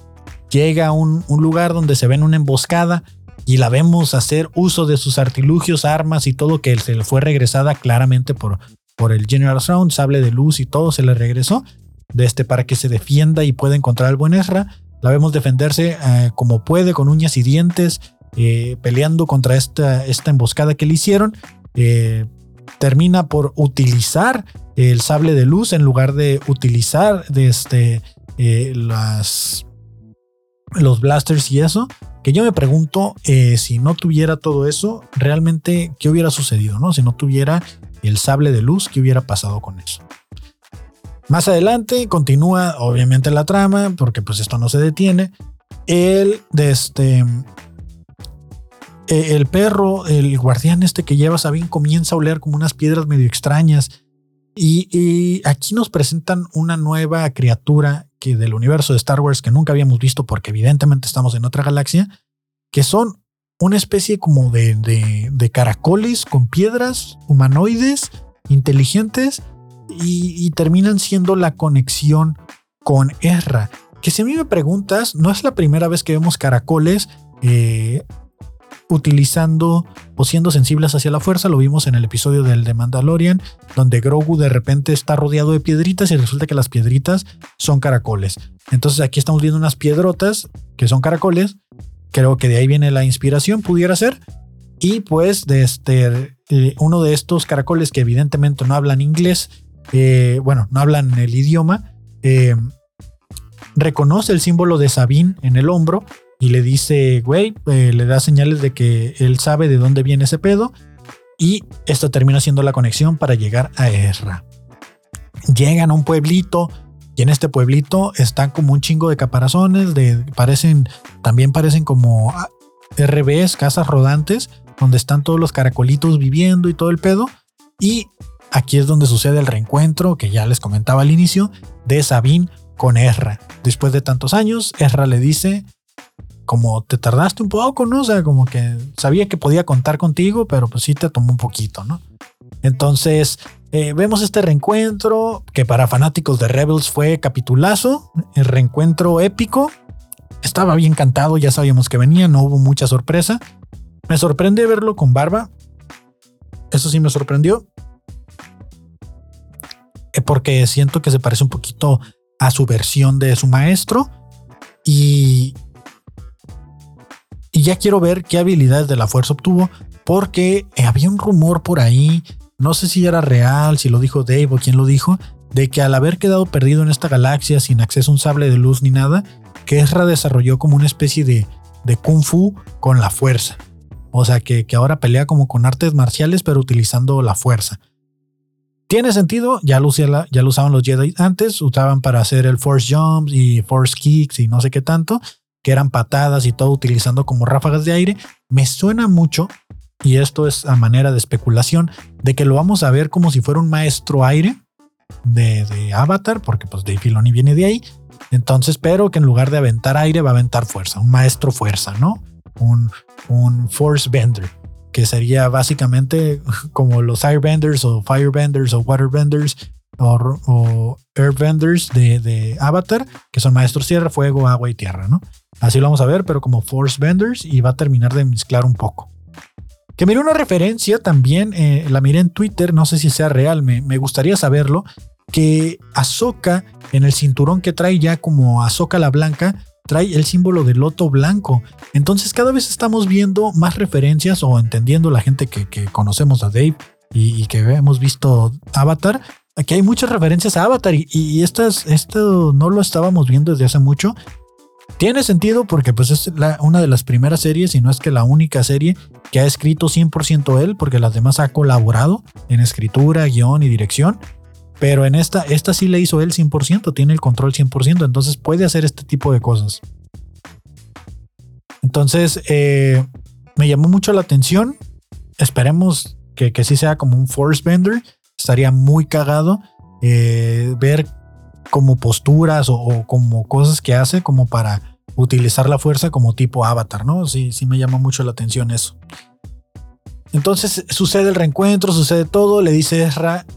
llega a un, lugar donde se ven una emboscada y la vemos hacer uso de sus artilugios, armas y todo que se le fue regresada claramente por, por el General Sound, sable de luz y todo se le regresó de este para que se defienda y pueda encontrar al buen Ezra. La vemos defenderse eh, como puede con uñas y dientes, eh, peleando contra esta, esta emboscada que le hicieron. Eh, termina por utilizar el sable de luz en lugar de utilizar este, las los blasters y eso, que yo me pregunto eh, si no tuviera todo eso, realmente qué hubiera sucedido, ¿no? Si no tuviera el sable de luz, qué hubiera pasado con eso. Más adelante continúa obviamente la trama, porque pues esto no se detiene. El este eh, el perro, el guardián este que lleva Sabine comienza a oler como unas piedras medio extrañas. Y, aquí nos presentan una nueva criatura del universo de Star Wars que nunca habíamos visto porque evidentemente estamos en otra galaxia, que son una especie como de, de, caracoles con piedras, humanoides, inteligentes, y, terminan siendo la conexión con Erra. Que si a mí me preguntas, no es la primera vez que vemos caracoles eh, utilizando o siendo sensibles hacia la fuerza. Lo vimos en el episodio del de Mandalorian, donde Grogu de repente está rodeado de piedritas y resulta que las piedritas son caracoles. Entonces aquí estamos viendo unas piedrotas que son caracoles. Creo que de ahí viene la inspiración, pudiera ser. Y pues este, uno de estos caracoles que evidentemente no hablan inglés, eh, bueno, no hablan el idioma, eh, reconoce el símbolo de Sabine en el hombro y le dice, güey, eh, le da señales de que él sabe de dónde viene ese pedo y esto termina siendo la conexión para llegar a Erra. Llegan a un pueblito y en este pueblito están como un chingo de caparazones, de, parecen, también parecen como ah, RBs, casas rodantes, donde están todos los caracolitos viviendo y todo el pedo. Y aquí es donde sucede el reencuentro que ya les comentaba al inicio de Sabine con Erra. Después de tantos años, Erra le dice, como te tardaste un poco, ¿no? O sea, como que sabía que podía contar contigo, pero pues sí te tomó un poquito, ¿no? Entonces, eh, vemos este reencuentro que para fanáticos de Rebels fue capitulazo, el reencuentro épico. Estaba bien cantado, ya sabíamos que venía, no hubo mucha sorpresa. Me sorprende verlo con barba. Eso sí me sorprendió. Eh, porque siento que se parece un poquito a su versión de su maestro. Y, y ya quiero ver qué habilidades de la fuerza obtuvo, porque eh, había un rumor por ahí, no sé si era real, si lo dijo Dave o quién lo dijo, de que al haber quedado perdido en esta galaxia sin acceso a un sable de luz ni nada, Ezra desarrolló como una especie de, de kung fu con la fuerza. O sea, que, que ahora pelea como con artes marciales, pero utilizando la fuerza. Tiene sentido, ya ya lo usaban los Jedi antes, usaban para hacer el Force Jumps y Force Kicks y no sé qué tanto que eran patadas y todo utilizando como ráfagas de aire, me suena mucho, y esto es a manera de especulación, de que lo vamos a ver como si fuera un maestro aire de, Avatar, porque pues Dave Filoni viene de ahí. Entonces, pero que en lugar de aventar aire va a aventar fuerza, un maestro fuerza, ¿no? Un, un force bender, que sería básicamente como los airbenders o firebenders o waterbenders o, o airbenders de, de Avatar, que son maestros tierra, fuego, agua y tierra, ¿no? Así lo vamos a ver, pero como Force Vendors y va a terminar de mezclar un poco. Que miré una referencia también, eh, la miré en Twitter, no sé si sea real, me, gustaría saberlo. que Ahsoka, en el cinturón que trae ya como Ahsoka la Blanca, trae el símbolo del loto blanco. Entonces cada vez estamos viendo más referencias o entendiendo la gente que, conocemos a Dave y, que hemos visto Avatar. Aquí hay muchas referencias a Avatar y, estas, esto no lo estábamos viendo desde hace mucho. Tiene sentido porque pues es una de las primeras series y no es que la única serie que ha escrito 100% él porque las demás ha colaborado en escritura, guion y dirección. Pero en esta, esta sí le hizo él 100%, tiene el control 100%, entonces puede hacer este tipo de cosas. Entonces, eh, me llamó mucho la atención. Esperemos que, que sí sea como un force bender. Estaría muy cagado eh, ver como posturas o, como cosas que hace como para utilizar la fuerza como tipo avatar, ¿no? Sí, sí me llama mucho la atención eso. Entonces sucede el reencuentro, sucede todo, le dice Ezra,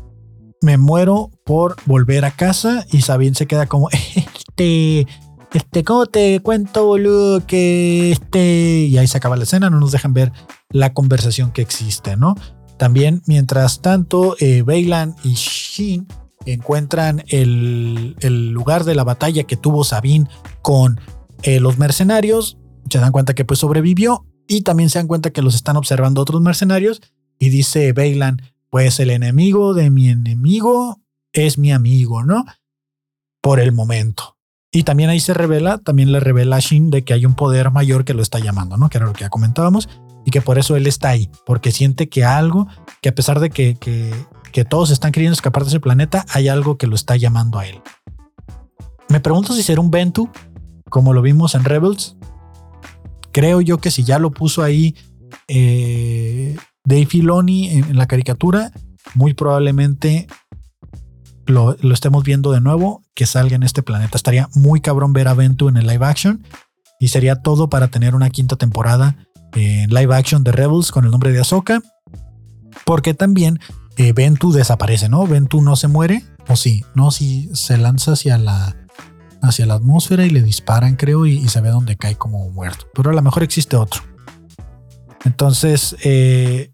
me muero por volver a casa y Sabine se queda como, este, este, ¿cómo te cuento, boludo? Que este, y ahí se acaba la escena, no nos dejan ver la conversación que existe, ¿no? También, mientras tanto, eh, y Shin encuentran el, lugar de la batalla que tuvo Sabine con eh, los mercenarios, se dan cuenta que pues sobrevivió y también se dan cuenta que los están observando otros mercenarios y dice Bailan, pues el enemigo de mi enemigo es mi amigo, ¿no? Por el momento. Y también ahí se revela, también le revela a Shin de que hay un poder mayor que lo está llamando, ¿no? Que era lo que ya comentábamos y que por eso él está ahí, porque siente que algo, que a pesar de que, que, que todos están queriendo escapar de ese planeta, hay algo que lo está llamando a él. Me pregunto si será un Ventu, como lo vimos en Rebels. Creo yo que si ya lo puso ahí eh, Dave Filoni en, la caricatura, muy probablemente lo, estemos viendo de nuevo, que salga en este planeta. Estaría muy cabrón ver a Ventu en el live action y sería todo para tener una quinta temporada en live action de Rebels con el nombre de Ahsoka. Porque también eh, Ventu desaparece, ¿no? Ventu no se muere, o sí, no, si se lanza hacia la, hacia la atmósfera y le disparan, creo, y, se ve donde cae como muerto. Pero a lo mejor existe otro. Entonces, eh,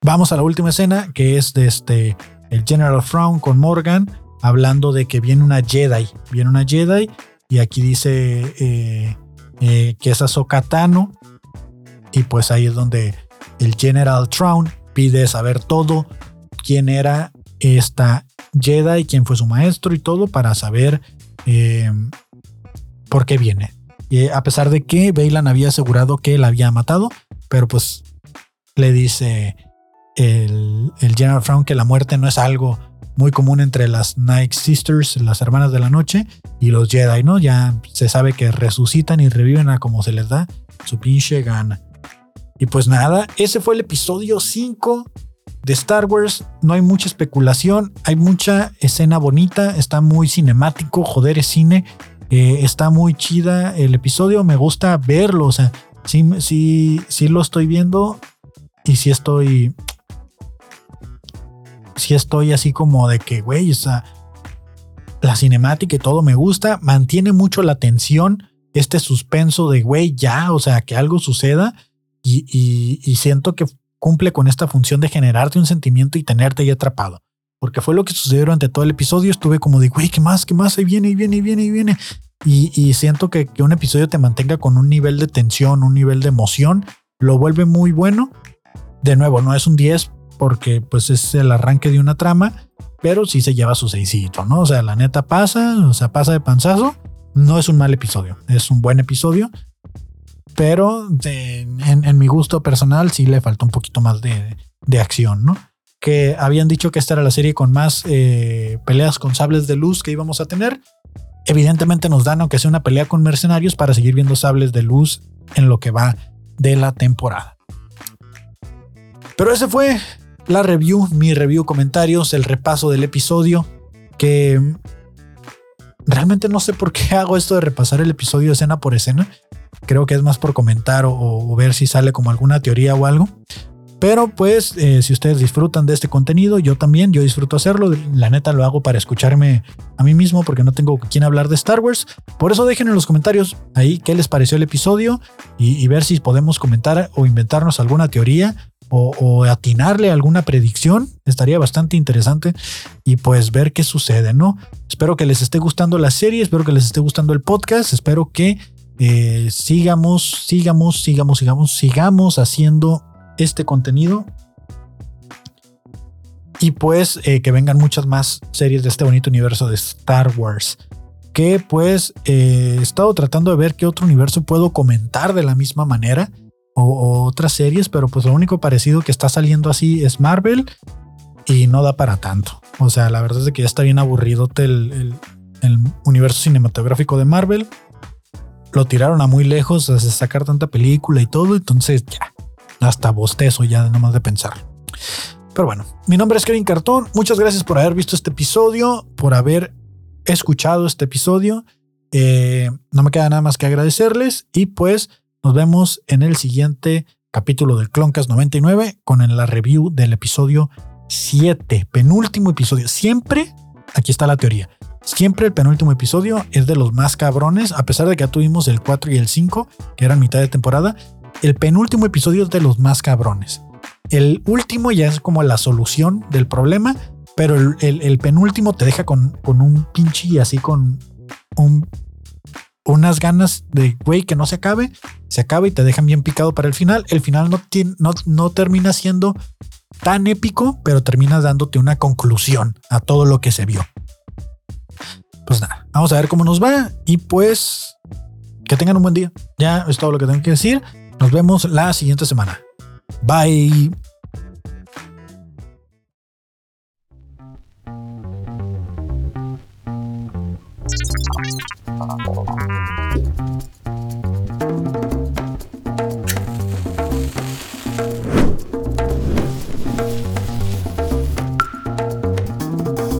vamos a la última escena, que es de este, el General Frown con Morgan, hablando de que viene una Jedi, viene una Jedi, y aquí dice eh, que es Ahsoka Tano, y pues ahí es donde el General Traun pide saber todo, quién era esta Jedi, quién fue su maestro y todo para saber eh, por qué viene. Y a pesar de que Bailan había asegurado que la había matado, pero pues le dice el, el General Frown que la muerte no es algo muy común entre las Night Sisters, las hermanas de la noche, y los Jedi, ¿no? Ya se sabe que resucitan y reviven a como se les da su pinche gana. Y pues nada, ese fue el episodio 5 de Star Wars. No hay mucha especulación, hay mucha escena bonita, está muy cinemático, joder, es cine. Eh, está muy chida el episodio, me gusta verlo, o sea, sí, sí, sí lo estoy viendo y sí estoy... Sí estoy así como de que, güey, o sea, la cinemática y todo me gusta, mantiene mucho la tensión, este suspenso de, güey, ya, o sea, que algo suceda y, siento que cumple con esta función de generarte un sentimiento y tenerte ahí atrapado. Porque fue lo que sucedió durante todo el episodio. Estuve como de, güey, ¿qué más? ¿Qué más? Ahí viene, y viene, y viene, y viene. Y, siento que, que, un episodio te mantenga con un nivel de tensión, un nivel de emoción, lo vuelve muy bueno. De nuevo, no es un 10 porque pues es el arranque de una trama, pero sí se lleva su seisito, ¿no? O sea, la neta pasa, o sea, pasa de panzazo. No es un mal episodio, es un buen episodio pero en, mi gusto personal sí le faltó un poquito más de, acción, ¿no? Que habían dicho que esta era la serie con más eh, peleas con sables de luz que íbamos a tener. Evidentemente nos dan, aunque sea una pelea con mercenarios, para seguir viendo sables de luz en lo que va de la temporada. Pero ese fue la review, mi review, comentarios, el repaso del episodio, que realmente no sé por qué hago esto de repasar el episodio escena por escena. Creo que es más por comentar o, ver si sale como alguna teoría o algo. Pero pues eh, si ustedes disfrutan de este contenido, yo también, yo disfruto hacerlo. La neta lo hago para escucharme a mí mismo porque no tengo quien hablar de Star Wars. Por eso dejen en los comentarios ahí qué les pareció el episodio y, ver si podemos comentar o inventarnos alguna teoría o, atinarle alguna predicción. Estaría bastante interesante y pues ver qué sucede, ¿no? Espero que les esté gustando la serie, espero que les esté gustando el podcast, espero que eh, sigamos, sigamos, sigamos, sigamos, sigamos haciendo este contenido. Y pues eh, que vengan muchas más series de este bonito universo de Star Wars. Que pues eh, he estado tratando de ver qué otro universo puedo comentar de la misma manera o, otras series, pero pues lo único parecido que está saliendo así es Marvel y no da para tanto. O sea, la verdad es que ya está bien aburrido el, universo cinematográfico de Marvel. Lo tiraron a muy lejos de sacar tanta película y todo, entonces ya, hasta bostezo ya nomás de pensar. Pero bueno, mi nombre es Kevin Cartón. Muchas gracias por haber visto este episodio, por haber escuchado este episodio. Eh, no me queda nada más que agradecerles y pues nos vemos en el siguiente capítulo del Cloncast 99 con la review del episodio 7, penúltimo episodio. Siempre, aquí está la teoría, siempre el penúltimo episodio es de los más cabrones, a pesar de que ya tuvimos el 4 y el 5, que eran mitad de temporada, el penúltimo episodio es de los más cabrones. El último ya es como la solución del problema, pero el, penúltimo te deja con, con un pinche así con un unas ganas de, güey, que no se acabe, se acaba y te dejan bien picado para el final. El final no, no, no termina siendo tan épico, pero termina dándote una conclusión a todo lo que se vio. Pues nada, vamos a ver cómo nos va y pues que tengan un buen día. Ya es todo lo que tengo que decir. Nos vemos la siguiente semana. Bye.